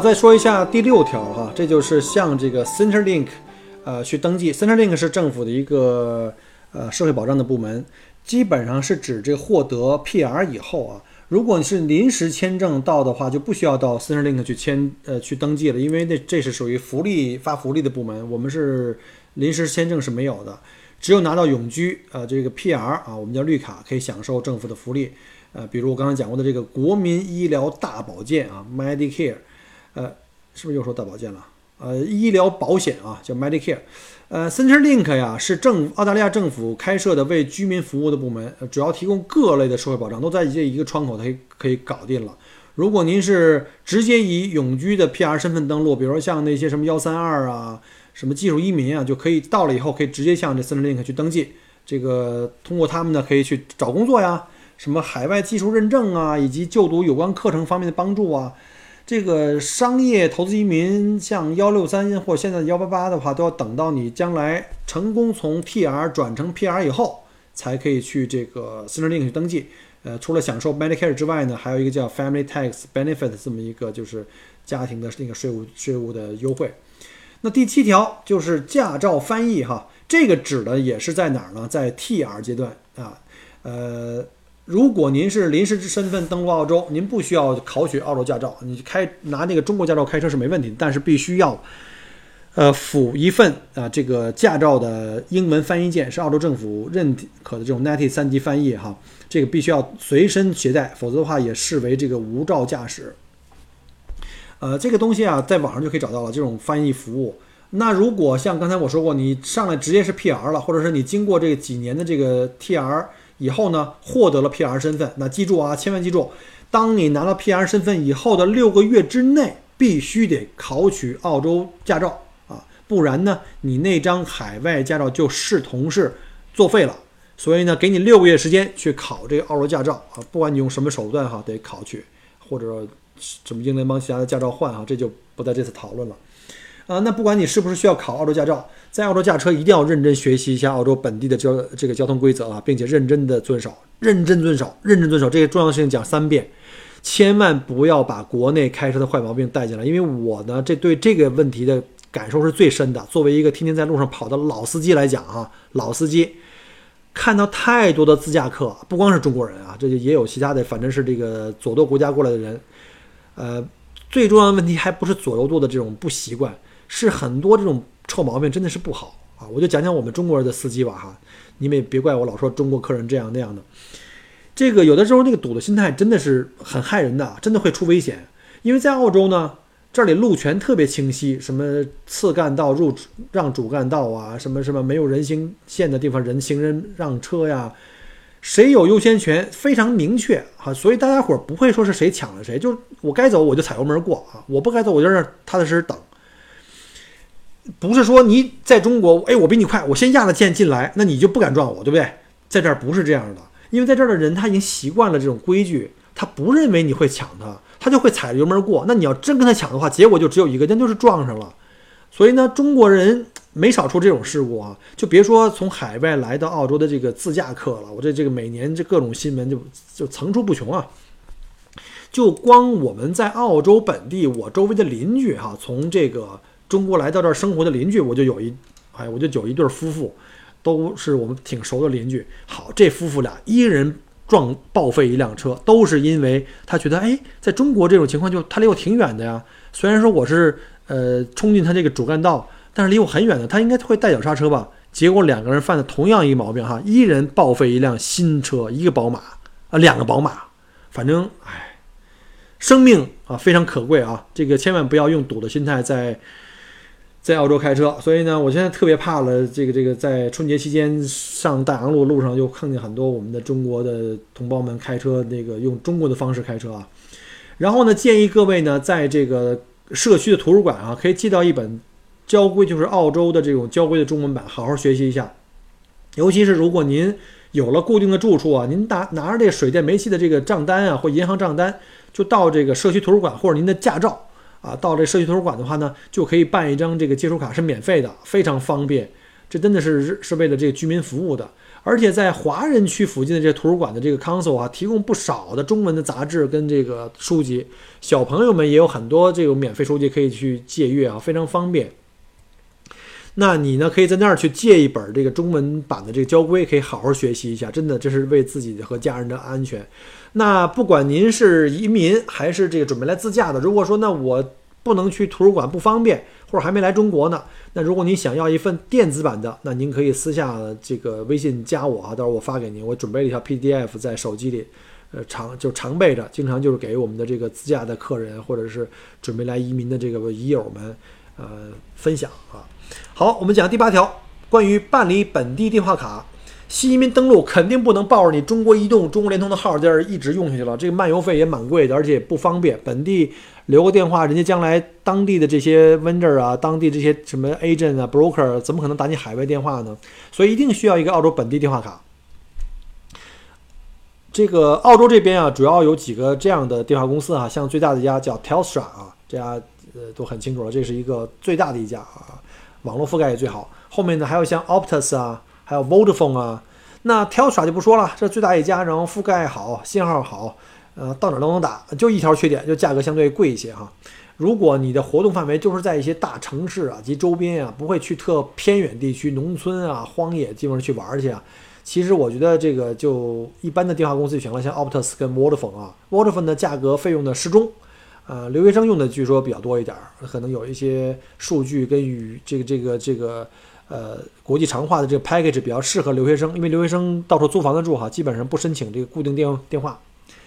再说一下第六条哈，这就是向这个 Centerlink，呃，去登记。Centerlink 是政府的一个呃社会保障的部门，基本上是指这获得 PR 以后啊，如果你是临时签证到的话，就不需要到 Centerlink 去签呃去登记了，因为那这是属于福利发福利的部门，我们是临时签证是没有的，只有拿到永居呃这个 PR 啊，我们叫绿卡，可以享受政府的福利，呃，比如我刚才讲过的这个国民医疗大保健啊，Medicare。呃，是不是又说大保健了？呃，医疗保险啊，叫 Medicare。呃，Centrelink 呀，是政澳大利亚政府开设的为居民服务的部门，主要提供各类的社会保障，都在这一个窗口，它可以可以搞定了。如果您是直接以永居的 PR 身份登录，比如说像那些什么幺三二啊，什么技术移民啊，就可以到了以后可以直接向这 Centrelink 去登记。这个通过他们呢，可以去找工作呀，什么海外技术认证啊，以及就读有关课程方面的帮助啊。这个商业投资移民，像幺六三或现在幺八八的话，都要等到你将来成功从 TR 转成 PR 以后，才可以去这个 Centrelink 去登记。呃，除了享受 Medicare 之外呢，还有一个叫 Family Tax Benefit 这么一个就是家庭的那个税务税务的优惠。那第七条就是驾照翻译哈，这个指的也是在哪儿呢？在 TR 阶段啊，呃。如果您是临时身份登陆澳洲，您不需要考取澳洲驾照，你开拿那个中国驾照开车是没问题，但是必须要，呃，附一份啊这个驾照的英文翻译件，是澳洲政府认可的这种 NATI 三级翻译哈，这个必须要随身携带，否则的话也视为这个无照驾驶。呃，这个东西啊，在网上就可以找到了这种翻译服务。那如果像刚才我说过，你上来直接是 PR 了，或者是你经过这个几年的这个 TR。以后呢，获得了 PR 身份，那记住啊，千万记住，当你拿到 PR 身份以后的六个月之内，必须得考取澳洲驾照啊，不然呢，你那张海外驾照就视同是作废了。所以呢，给你六个月时间去考这个澳洲驾照啊，不管你用什么手段哈，得考取，或者什么英联邦其他的驾照换哈，这就不在这次讨论了。啊，那不管你是不是需要考澳洲驾照，在澳洲驾车一定要认真学习一下澳洲本地的交这个交通规则啊，并且认真的遵守，认真遵守，认真遵守这些重要的事情讲三遍，千万不要把国内开车的坏毛病带进来。因为我呢，这对这个问题的感受是最深的。作为一个天天在路上跑的老司机来讲啊，老司机看到太多的自驾客，不光是中国人啊，这就也有其他的，反正是这个左舵国家过来的人。呃，最重要的问题还不是左右舵的这种不习惯。是很多这种臭毛病，真的是不好啊！我就讲讲我们中国人的司机吧，哈，你们也别怪我老说中国客人这样那样的。这个有的时候那个堵的心态真的是很害人的，真的会出危险。因为在澳洲呢，这里路权特别清晰，什么次干道入让主干道啊，什么什么没有人行线的地方人行人让车呀，谁有优先权非常明确哈，所以大家伙不会说是谁抢了谁，就我该走我就踩油门过啊，我不该走我就让踏踏实实等。不是说你在中国，哎，我比你快，我先压了线进来，那你就不敢撞我，对不对？在这儿不是这样的，因为在这儿的人他已经习惯了这种规矩，他不认为你会抢他，他就会踩着油门过。那你要真跟他抢的话，结果就只有一个，那就是撞上了。所以呢，中国人没少出这种事故啊，就别说从海外来到澳洲的这个自驾客了，我这这个每年这各种新闻就就层出不穷啊。就光我们在澳洲本地，我周围的邻居哈，从这个。中国来到这儿生活的邻居，我就有一，哎，我就有一对夫妇，都是我们挺熟的邻居。好，这夫妇俩一人撞报废一辆车，都是因为他觉得，哎，在中国这种情况就他离我挺远的呀。虽然说我是呃冲进他这个主干道，但是离我很远的，他应该会带脚刹车吧？结果两个人犯的同样一个毛病哈，一人报废一辆新车，一个宝马啊，两个宝马，反正哎，生命啊非常可贵啊，这个千万不要用赌的心态在。在澳洲开车，所以呢，我现在特别怕了。这个这个，在春节期间上大洋路路上，又看见很多我们的中国的同胞们开车，那个用中国的方式开车啊。然后呢，建议各位呢，在这个社区的图书馆啊，可以借到一本交规，就是澳洲的这种交规的中文版，好好学习一下。尤其是如果您有了固定的住处啊，您拿拿着这水电煤气的这个账单啊，或银行账单，就到这个社区图书馆或者您的驾照啊，到这社区图书馆的话呢，就可以办一张这个接收卡，是免费的，非常方便。这真的是是为了这个居民服务的。而且在华人区附近的这图书馆的这个 council 啊，提供不少的中文的杂志跟这个书籍，小朋友们也有很多这种免费书籍可以去借阅啊，非常方便。那你呢，可以在那儿去借一本这个中文版的这个交规，可以好好学习一下，真的这是为自己和家人的安全。那不管您是移民还是这个准备来自驾的，如果说那我不能去图书馆不方便。或者还没来中国呢，那如果您想要一份电子版的，那您可以私下这个微信加我啊，到时候我发给您。我准备了一条 PDF 在手机里，呃，常就常备着，经常就是给我们的这个自驾的客人或者是准备来移民的这个移友们，呃，分享啊。好，我们讲第八条，关于办理本地电话卡。新移民登录肯定不能抱着你中国移动、中国联通的号在这一直用下去了，这个漫游费也蛮贵的，而且也不方便。本地留个电话，人家将来当地的这些 vendor 啊，当地这些什么 agent 啊、broker 怎么可能打你海外电话呢？所以一定需要一个澳洲本地电话卡。这个澳洲这边啊，主要有几个这样的电话公司啊，像最大的一家叫 Telstra 啊，这家呃都很清楚了，这是一个最大的一家啊，网络覆盖也最好。后面呢还有像 Optus 啊。还有 Vodafone 啊，那 Telstra 就不说了，这最大一家，然后覆盖好，信号好，呃，到哪都能打，就一条缺点，就价格相对贵一些哈。如果你的活动范围就是在一些大城市啊及周边啊，不会去特偏远地区、农村啊、荒野地方去玩去啊，其实我觉得这个就一般的电话公司就行了，像 Optus 跟 Vodafone 啊，Vodafone 的价格费用的适中，呃，留学生用的据说比较多一点，可能有一些数据跟与这个这个这个。呃，国际长话的这个 package 比较适合留学生，因为留学生到处租房子住哈，基本上不申请这个固定电电话，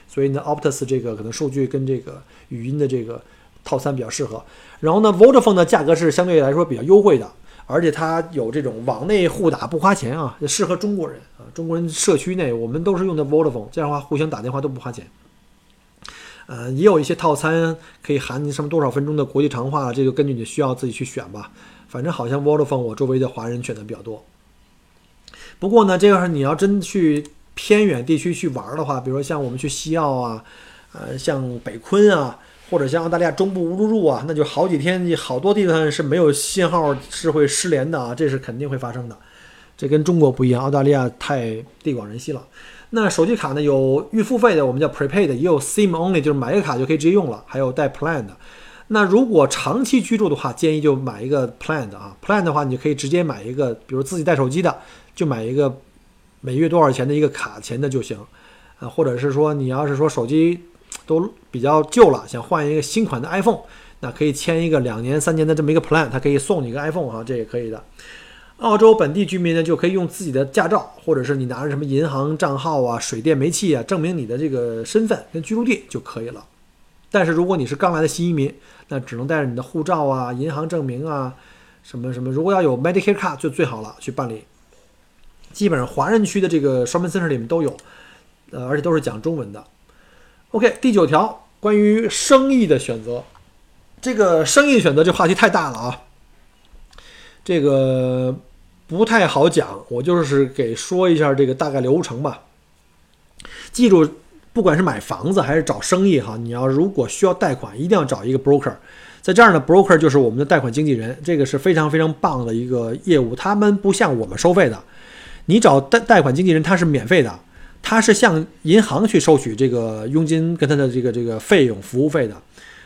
所以呢，Optus 这个可能数据跟这个语音的这个套餐比较适合。然后呢，Vodafone 的价格是相对来说比较优惠的，而且它有这种网内互打不花钱啊，适合中国人啊，中国人社区内我们都是用的 Vodafone，这样的话互相打电话都不花钱。呃，也有一些套餐可以含你什么多少分钟的国际长话，这个根据你的需要自己去选吧。反正好像 Vodafone 我周围的华人选的比较多。不过呢，这要是你要真去偏远地区去玩的话，比如说像我们去西澳啊，呃，像北昆啊，或者像澳大利亚中部乌鲁鲁啊，那就好几天，好多地方是没有信号，是会失联的啊，这是肯定会发生的。这跟中国不一样，澳大利亚太地广人稀了。那手机卡呢，有预付费的，我们叫 prepaid，也有 SIM only，就是买个卡就可以直接用了，还有带 plan 的。那如果长期居住的话，建议就买一个 plan 的啊。plan 的话，你就可以直接买一个，比如自己带手机的，就买一个每月多少钱的一个卡钱的就行。啊，或者是说你要是说手机都比较旧了，想换一个新款的 iPhone，那可以签一个两年、三年的这么一个 plan，它可以送你一个 iPhone 啊，这也可以的。澳洲本地居民呢，就可以用自己的驾照，或者是你拿着什么银行账号啊、水电煤气啊，证明你的这个身份跟居住地就可以了。但是如果你是刚来的新移民，那只能带着你的护照啊、银行证明啊，什么什么。如果要有 Medicare 卡就最好了，去办理。基本上华人区的这个双门 center 里面都有，呃，而且都是讲中文的。OK，第九条关于生意的选择，这个生意选择这话题太大了啊，这个不太好讲，我就是给说一下这个大概流程吧。记住。不管是买房子还是找生意哈，你要如果需要贷款，一定要找一个 broker，在这儿呢，broker 就是我们的贷款经纪人，这个是非常非常棒的一个业务。他们不像我们收费的，你找贷贷款经纪人他是免费的，他是向银行去收取这个佣金跟他的这个这个费用服务费的。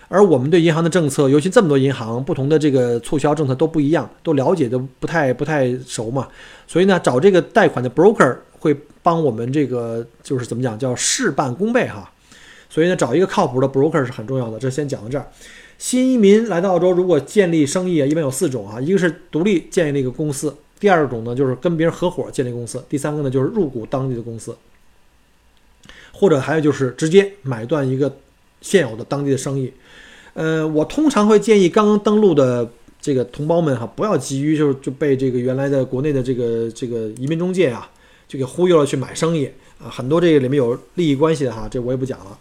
而我们对银行的政策，尤其这么多银行不同的这个促销政策都不一样，都了解的不太不太熟嘛，所以呢，找这个贷款的 broker 会。帮我们这个就是怎么讲，叫事半功倍哈。所以呢，找一个靠谱的 broker 是很重要的。这先讲到这儿。新移民来到澳洲，如果建立生意啊，一般有四种啊，一个是独立建立一个公司，第二种呢就是跟别人合伙建立公司，第三个呢就是入股当地的公司，或者还有就是直接买断一个现有的当地的生意。呃，我通常会建议刚刚登陆的这个同胞们哈，不要急于就是就被这个原来的国内的这个这个移民中介啊。就给忽悠了去买生意啊，很多这个里面有利益关系的哈，这我也不讲了。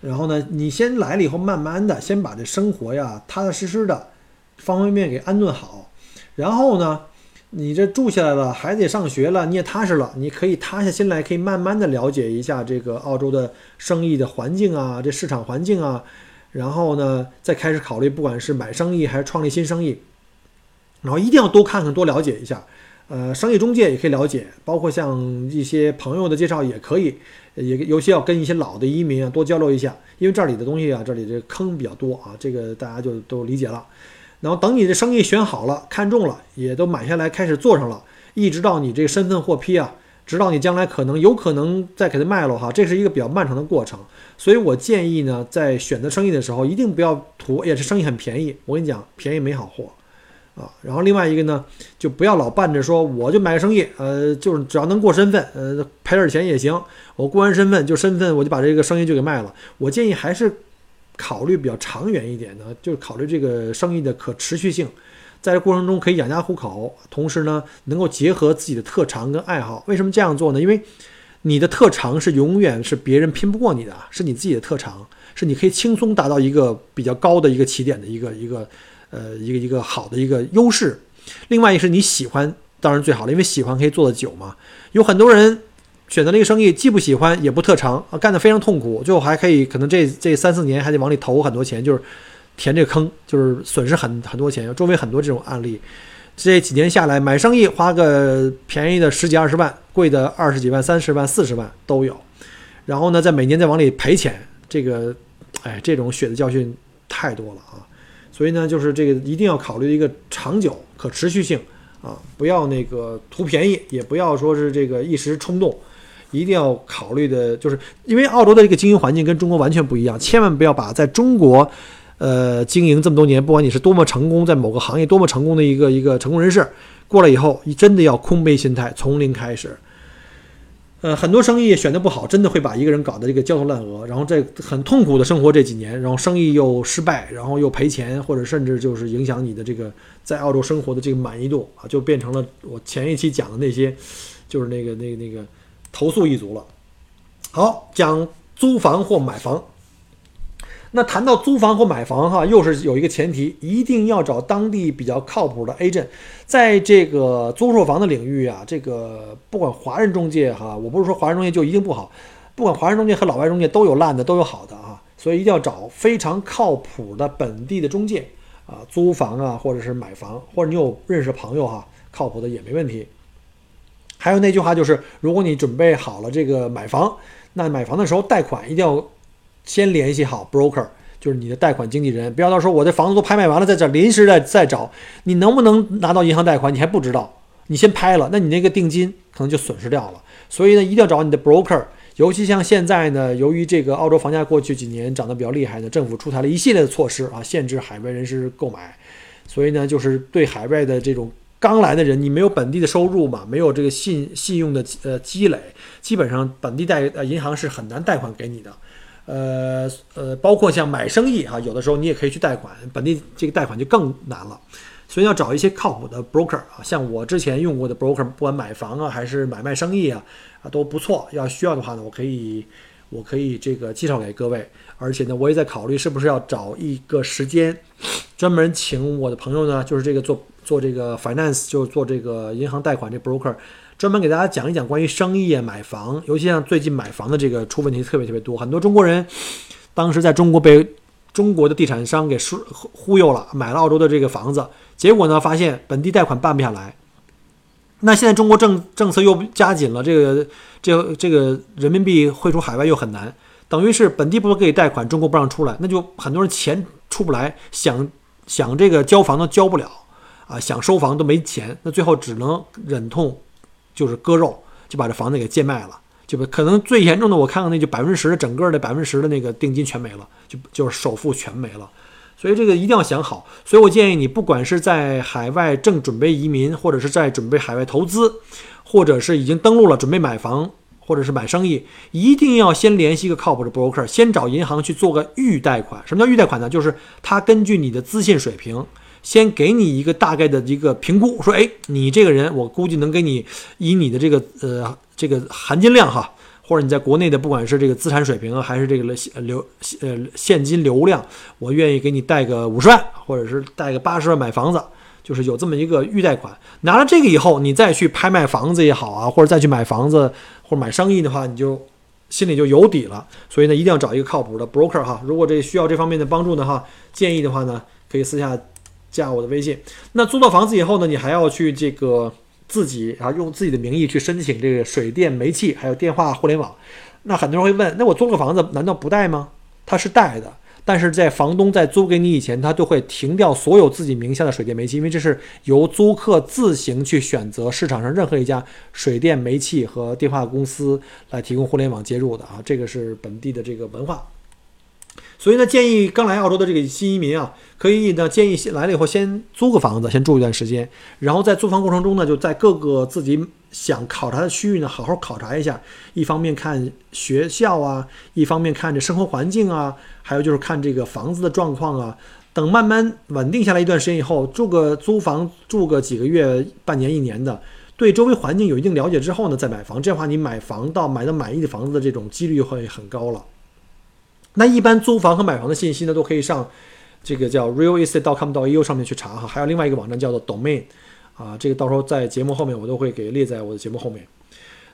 然后呢，你先来了以后，慢慢的先把这生活呀踏踏实实的方方面面给安顿好，然后呢，你这住下来了，孩子也上学了，你也踏实了，你可以塌下心来，可以慢慢的了解一下这个澳洲的生意的环境啊，这市场环境啊，然后呢，再开始考虑，不管是买生意还是创立新生意，然后一定要多看看，多了解一下。呃，商业中介也可以了解，包括像一些朋友的介绍也可以，也尤其要跟一些老的移民啊多交流一下，因为这里的东西啊，这里这坑比较多啊，这个大家就都理解了。然后等你的生意选好了、看中了，也都买下来开始做上了，一直到你这个身份获批啊，直到你将来可能有可能再给它卖了哈，这是一个比较漫长的过程。所以我建议呢，在选择生意的时候，一定不要图，也是，生意很便宜。我跟你讲，便宜没好货。啊，然后另外一个呢，就不要老伴着说，我就买个生意，呃，就是只要能过身份，呃，赔点钱也行。我过完身份就身份，我就把这个生意就给卖了。我建议还是考虑比较长远一点的，就是考虑这个生意的可持续性，在这过程中可以养家糊口，同时呢，能够结合自己的特长跟爱好。为什么这样做呢？因为你的特长是永远是别人拼不过你的，是你自己的特长，是你可以轻松达到一个比较高的一个起点的一个一个。呃，一个一个好的一个优势，另外一是你喜欢，当然最好了，因为喜欢可以做得久嘛。有很多人选择了一个生意，既不喜欢也不特长啊，干得非常痛苦，最后还可以可能这这三四年还得往里投很多钱，就是填这个坑，就是损失很很多钱。周围很多这种案例，这几年下来买生意花个便宜的十几二十万，贵的二十几万、三十万、四十万都有，然后呢，在每年再往里赔钱，这个，哎，这种血的教训太多了啊。所以呢，就是这个一定要考虑一个长久可持续性啊，不要那个图便宜，也不要说是这个一时冲动，一定要考虑的，就是因为澳洲的这个经营环境跟中国完全不一样，千万不要把在中国，呃，经营这么多年，不管你是多么成功，在某个行业多么成功的一个一个成功人士，过来以后，你真的要空杯心态，从零开始。呃，很多生意选的不好，真的会把一个人搞得这个焦头烂额，然后在很痛苦的生活这几年，然后生意又失败，然后又赔钱，或者甚至就是影响你的这个在澳洲生活的这个满意度啊，就变成了我前一期讲的那些，就是那个那个那个投诉一族了。好，讲租房或买房。那谈到租房或买房，哈，又是有一个前提，一定要找当地比较靠谱的 agent。在这个租售房的领域啊，这个不管华人中介哈，我不是说华人中介就一定不好，不管华人中介和老外中介都有烂的，都有好的啊，所以一定要找非常靠谱的本地的中介啊，租房啊，或者是买房，或者你有认识朋友哈，靠谱的也没问题。还有那句话就是，如果你准备好了这个买房，那买房的时候贷款一定要。先联系好 broker，就是你的贷款经纪人，不要到时候我的房子都拍卖完了，在这临时的再找，你能不能拿到银行贷款，你还不知道。你先拍了，那你那个定金可能就损失掉了。所以呢，一定要找你的 broker。尤其像现在呢，由于这个澳洲房价过去几年涨得比较厉害呢，政府出台了一系列的措施啊，限制海外人士购买。所以呢，就是对海外的这种刚来的人，你没有本地的收入嘛，没有这个信信用的呃积累，基本上本地贷呃银行是很难贷款给你的。呃呃，包括像买生意哈，有的时候你也可以去贷款，本地这个贷款就更难了，所以要找一些靠谱的 broker 啊，像我之前用过的 broker，不管买房啊还是买卖生意啊啊都不错。要需要的话呢，我可以我可以这个介绍给各位，而且呢，我也在考虑是不是要找一个时间，专门请我的朋友呢，就是这个做做这个 finance，就是做这个银行贷款这 broker。专门给大家讲一讲关于生意、买房，尤其像最近买房的这个出问题特别特别多，很多中国人当时在中国被中国的地产商给忽忽悠了，买了澳洲的这个房子，结果呢发现本地贷款办不下来。那现在中国政政策又加紧了，这个这这个人民币汇出海外又很难，等于是本地不给贷款，中国不让出来，那就很多人钱出不来，想想这个交房都交不了啊，想收房都没钱，那最后只能忍痛。就是割肉，就把这房子给贱卖了，就可能最严重的，我看看那就百分之十的整个的百分之十的那个定金全没了，就就是首付全没了，所以这个一定要想好。所以我建议你，不管是在海外正准备移民，或者是在准备海外投资，或者是已经登陆了准备买房，或者是买生意，一定要先联系一个靠谱的 broker，先找银行去做个预贷款。什么叫预贷款呢？就是他根据你的资信水平。先给你一个大概的一个评估，说，哎，你这个人，我估计能给你以你的这个呃这个含金量哈，或者你在国内的不管是这个资产水平啊，还是这个流呃现金流量，我愿意给你贷个五十万，或者是贷个八十万买房子，就是有这么一个预贷款。拿了这个以后，你再去拍卖房子也好啊，或者再去买房子或者买生意的话，你就心里就有底了。所以呢，一定要找一个靠谱的 broker 哈。如果这需要这方面的帮助的话，建议的话呢，可以私下加我的微信。那租到房子以后呢，你还要去这个。自己啊，用自己的名义去申请这个水电煤气，还有电话互联网。那很多人会问，那我租个房子难道不带吗？它是带的，但是在房东在租给你以前，他都会停掉所有自己名下的水电煤气，因为这是由租客自行去选择市场上任何一家水电煤气和电话公司来提供互联网接入的啊，这个是本地的这个文化。所以呢，建议刚来澳洲的这个新移民啊，可以呢建议来了以后先租个房子，先住一段时间，然后在租房过程中呢，就在各个自己想考察的区域呢，好好考察一下。一方面看学校啊，一方面看这生活环境啊，还有就是看这个房子的状况啊。等慢慢稳定下来一段时间以后，住个租房住个几个月、半年、一年的，对周围环境有一定了解之后呢，再买房。这样的话，你买房到买到满意的房子的这种几率会很高了。那一般租房和买房的信息呢，都可以上这个叫 realestate.com.au 上面去查哈。还有另外一个网站叫做 Domain，啊，这个到时候在节目后面我都会给列在我的节目后面。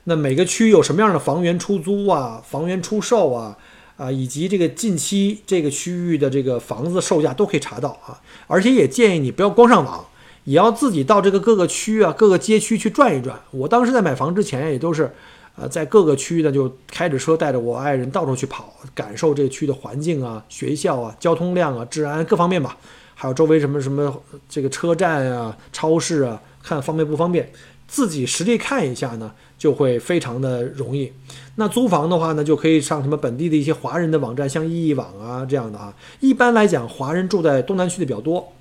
那每个区有什么样的房源出租啊、房源出售啊，啊，以及这个近期这个区域的这个房子售价都可以查到啊。而且也建议你不要光上网，也要自己到这个各个区啊、各个街区去转一转。我当时在买房之前也都是。呃，在各个区域呢，就开着车带着我爱人到处去跑，感受这个区的环境啊、学校啊、交通量啊、治安各方面吧，还有周围什么什么这个车站啊、超市啊，看方便不方便，自己实地看一下呢，就会非常的容易。那租房的话呢，就可以上什么本地的一些华人的网站，像易易网啊这样的啊。一般来讲，华人住在东南区的比较多，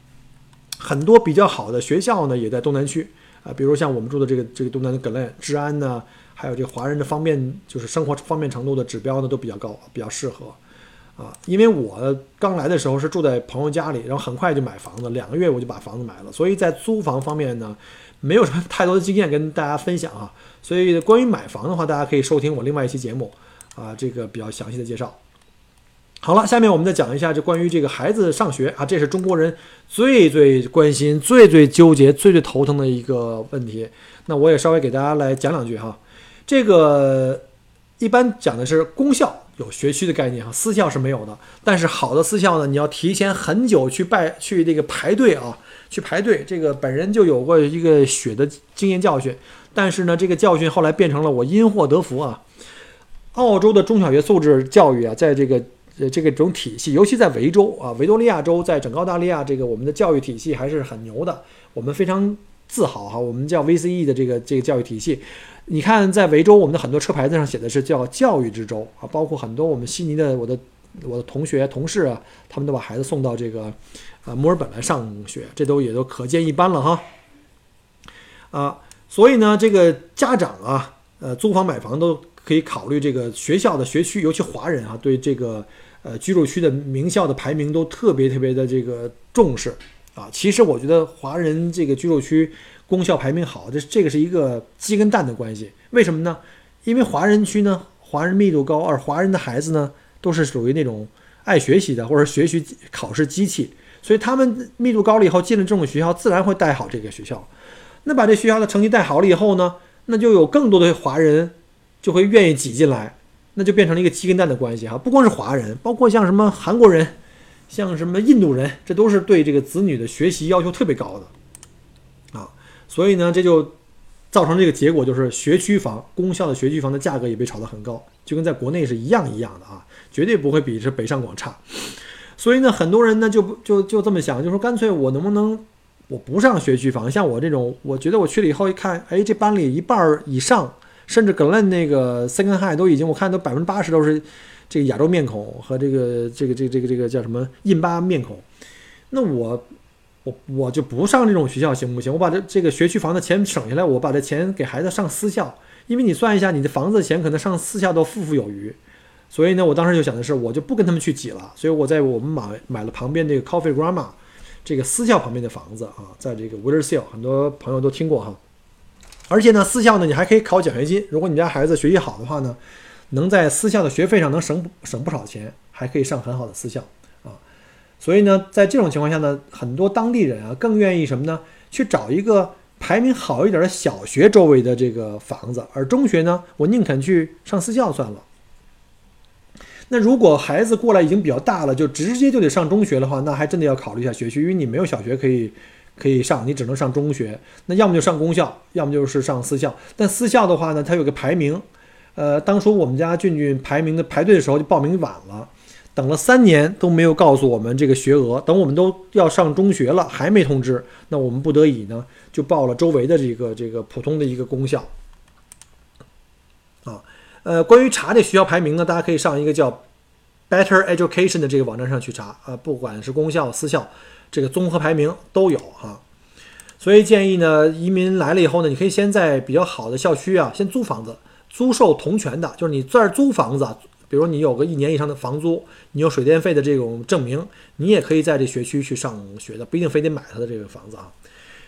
很多比较好的学校呢也在东南区啊，比如像我们住的这个这个东南的 Glen 治安呢。还有这华人的方便，就是生活方便程度的指标呢，都比较高，比较适合，啊，因为我刚来的时候是住在朋友家里，然后很快就买房子，两个月我就把房子买了，所以在租房方面呢，没有什么太多的经验跟大家分享啊，所以关于买房的话，大家可以收听我另外一期节目，啊，这个比较详细的介绍。好了，下面我们再讲一下这关于这个孩子上学啊，这是中国人最最关心、最最纠结、最最头疼的一个问题，那我也稍微给大家来讲两句哈。这个一般讲的是公校有学区的概念哈，私校是没有的。但是好的私校呢，你要提前很久去拜去这个排队啊，去排队。这个本人就有过一个血的经验教训，但是呢，这个教训后来变成了我因祸得福啊。澳洲的中小学素质教育啊，在这个呃这个种体系，尤其在维州啊，维多利亚州，在整个澳大利亚，这个我们的教育体系还是很牛的，我们非常自豪哈。我们叫 VCE 的这个这个教育体系。你看，在维州，我们的很多车牌子上写的是叫“教育之州”啊，包括很多我们悉尼的我的我的同学同事啊，他们都把孩子送到这个呃墨尔本来上学，这都也都可见一斑了哈。啊，所以呢，这个家长啊，呃，租房买房都可以考虑这个学校的学区，尤其华人啊，对这个呃居住区的名校的排名都特别特别的这个重视啊。其实我觉得华人这个居住区。功效排名好，这这个是一个鸡跟蛋的关系。为什么呢？因为华人区呢，华人密度高，而华人的孩子呢，都是属于那种爱学习的，或者学习考试机器，所以他们密度高了以后，进了这种学校，自然会带好这个学校。那把这学校的成绩带好了以后呢，那就有更多的华人就会愿意挤进来，那就变成了一个鸡跟蛋的关系哈。不光是华人，包括像什么韩国人，像什么印度人，这都是对这个子女的学习要求特别高的。所以呢，这就造成这个结果，就是学区房、公校的学区房的价格也被炒得很高，就跟在国内是一样一样的啊，绝对不会比这北上广差。所以呢，很多人呢就不就就这么想，就说干脆我能不能我不上学区房？像我这种，我觉得我去了以后一看，哎，这班里一半以上，甚至 Glen 那个 Second High 都已经，我看都百分之八十都是这个亚洲面孔和这个这个这个这个这个叫什么印巴面孔，那我。我就不上这种学校行不行？我把这这个学区房的钱省下来，我把这钱给孩子上私校，因为你算一下，你的房子钱可能上私校都富富有余。所以呢，我当时就想的是，我就不跟他们去挤了。所以我在我们买买了旁边这个 Coffee Grandma 这个私校旁边的房子啊，在这个 w i l l e r s e l l 很多朋友都听过哈。而且呢，私校呢，你还可以考奖学金。如果你家孩子学习好的话呢，能在私校的学费上能省省不少钱，还可以上很好的私校。所以呢，在这种情况下呢，很多当地人啊更愿意什么呢？去找一个排名好一点的小学周围的这个房子，而中学呢，我宁肯去上私校算了。那如果孩子过来已经比较大了，就直接就得上中学的话，那还真的要考虑一下学区，因为你没有小学可以可以上，你只能上中学。那要么就上公校，要么就是上私校。但私校的话呢，它有个排名，呃，当初我们家俊俊排名的排队的时候就报名晚了，等了三年都没有告诉我们这个学额，等我们都要上中学了还没通知，那我们不得已呢就报了周围的这个这个普通的一个公校。啊，呃，关于查这学校排名呢，大家可以上一个叫 Better Education 的这个网站上去查啊，不管是公校、私校，这个综合排名都有哈。所以建议呢，移民来了以后呢，你可以先在比较好的校区啊，先租房子，租售同权的，就是你这儿租房子，比如你有个一年以上的房租，你有水电费的这种证明，你也可以在这学区去上学的，不一定非得买他的这个房子啊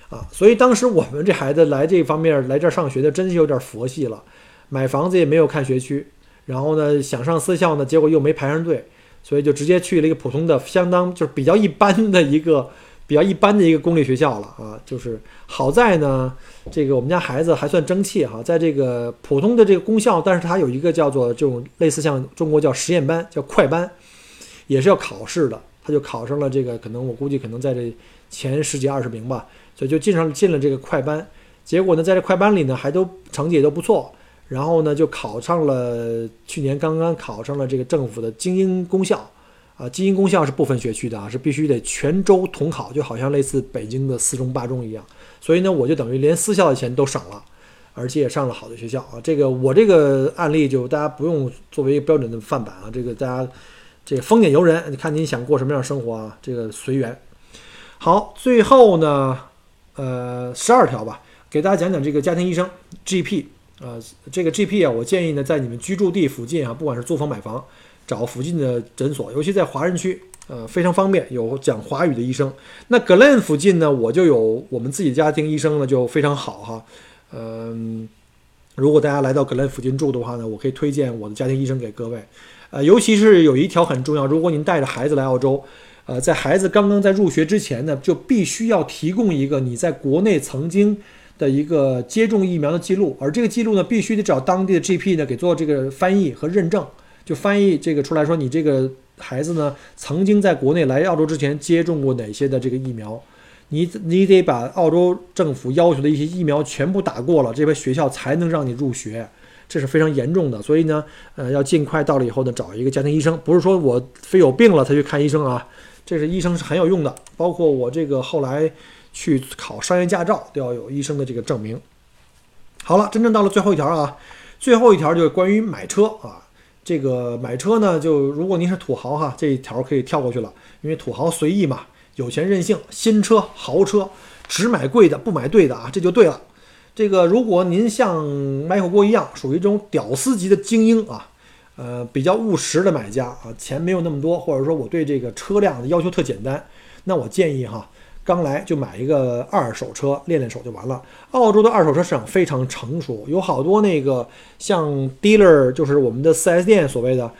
啊。所以当时我们这孩子来这方面来这儿上学的，真是有点佛系了。买房子也没有看学区，然后呢想上私校呢，结果又没排上队，所以就直接去了一个普通的，相当就是比较一般的一个比较一般的一个公立学校了啊。就是好在呢，这个我们家孩子还算争气哈，在这个普通的这个公校，但是他有一个叫做这种类似像中国叫实验班，叫快班，也是要考试的，他就考上了这个，可能我估计可能在这前十几二十名吧，所以就进上进了这个快班，结果呢在这快班里呢还都成绩也都不错。然后呢，就考上了，去年刚刚考上了这个政府的精英公校，啊，精英公校是不分学区的啊，是必须得全州统考，就好像类似北京的四中八中一样。所以呢，我就等于连私校的钱都省了，而且也上了好的学校啊。这个我这个案例就大家不用作为一个标准的范本啊，这个大家这个丰俭由人，你看你想过什么样的生活啊，这个随缘。好，最后呢，呃，十二条吧，给大家讲讲这个家庭医生 GP。呃，这个 GP 啊，我建议呢，在你们居住地附近啊，不管是租房买房，找附近的诊所，尤其在华人区，呃，非常方便，有讲华语的医生。那 Glen 附近呢，我就有我们自己家庭医生呢，就非常好哈。嗯，如果大家来到 Glen 附近住的话呢，我可以推荐我的家庭医生给各位。呃，尤其是有一条很重要，如果您带着孩子来澳洲，呃，在孩子刚刚在入学之前呢，就必须要提供一个你在国内曾经。的一个接种疫苗的记录，而这个记录呢，必须得找当地的 GP 呢给做这个翻译和认证，就翻译这个出来说，你这个孩子呢曾经在国内来澳洲之前接种过哪些的这个疫苗，你你得把澳洲政府要求的一些疫苗全部打过了，这边学校才能让你入学，这是非常严重的，所以呢，呃，要尽快到了以后呢，找一个家庭医生，不是说我非有病了才去看医生啊，这是医生是很有用的，包括我这个后来。去考商业驾照都要有医生的这个证明。好了，真正到了最后一条啊，最后一条就是关于买车啊。这个买车呢，就如果您是土豪哈，这一条可以跳过去了，因为土豪随意嘛，有钱任性，新车豪车只买贵的不买对的啊，这就对了。这个如果您像迈克锅一样，属于这种屌丝级的精英啊，呃，比较务实的买家啊，钱没有那么多，或者说我对这个车辆的要求特简单，那我建议哈。刚来就买一个二手车练练手就完了。澳洲的二手车市场非常成熟，有好多那个像 dealer，就是我们的 4S 店所谓的，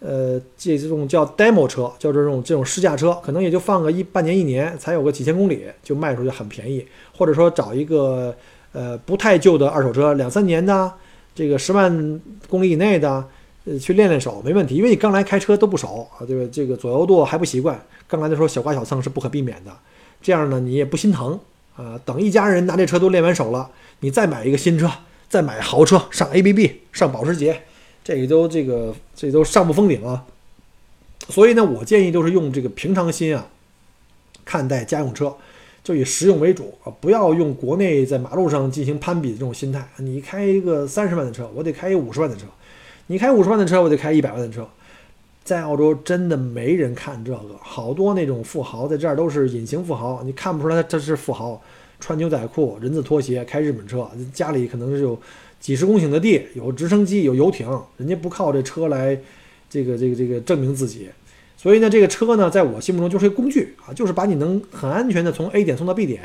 呃，这这种叫 demo 车，叫这种这种试驾车，可能也就放个一半年一年，才有个几千公里就卖出去，很便宜。或者说找一个呃不太旧的二手车，两三年的，这个十万公里以内的，呃，去练练手没问题，因为你刚来开车都不熟啊，对吧？这个左右舵还不习惯，刚来的时候小刮小蹭是不可避免的。这样呢，你也不心疼啊。等一家人拿这车都练完手了，你再买一个新车，再买豪车，上 ABB，上保时捷，这个都这个这都上不封顶啊。所以呢，我建议都是用这个平常心啊看待家用车，就以实用为主啊，不要用国内在马路上进行攀比的这种心态。你开一个三十万的车，我得开一五十万的车；你开五十万的车，我得开一百万的车。在澳洲真的没人看这个，好多那种富豪在这儿都是隐形富豪，你看不出来他这是富豪，穿牛仔裤、人字拖鞋，开日本车，家里可能是有几十公顷的地，有直升机，有游艇，人家不靠这车来这个这个这个证明自己。所以呢，这个车呢，在我心目中就是一个工具啊，就是把你能很安全的从 A 点送到 B 点，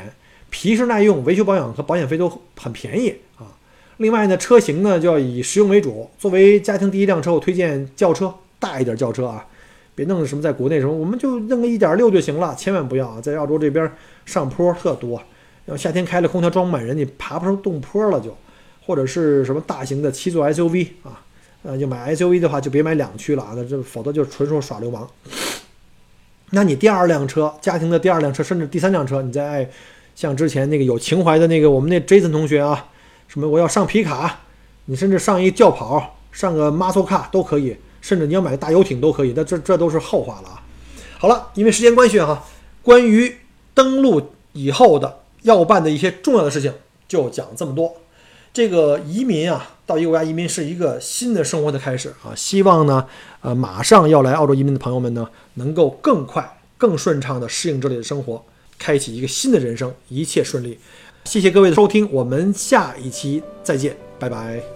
皮实耐用，维修保养和保险费都很便宜啊。另外呢，车型呢就要以实用为主。作为家庭第一辆车，我推荐轿车，大一点轿车啊，别弄什么在国内什么，我们就弄个一点六就行了，千万不要啊，在澳洲这边上坡特多，要夏天开了空调装满人，你爬不上动坡了就，或者是什么大型的七座 SUV 啊，呃，就买 SUV 的话就别买两驱了啊，那这否则就纯属耍流氓。那你第二辆车，家庭的第二辆车，甚至第三辆车，你再爱像之前那个有情怀的那个我们那 Jason 同学啊。什么？我要上皮卡，你甚至上一轿跑，上个 muscle car 都可以，甚至你要买个大游艇都可以。那这这都是后话了啊。好了，因为时间关系哈，关于登陆以后的要办的一些重要的事情就讲这么多。这个移民啊，到一个国家移民是一个新的生活的开始啊。希望呢，呃，马上要来澳洲移民的朋友们呢，能够更快、更顺畅地适应这里的生活，开启一个新的人生，一切顺利。谢谢各位的收听，我们下一期再见，拜拜。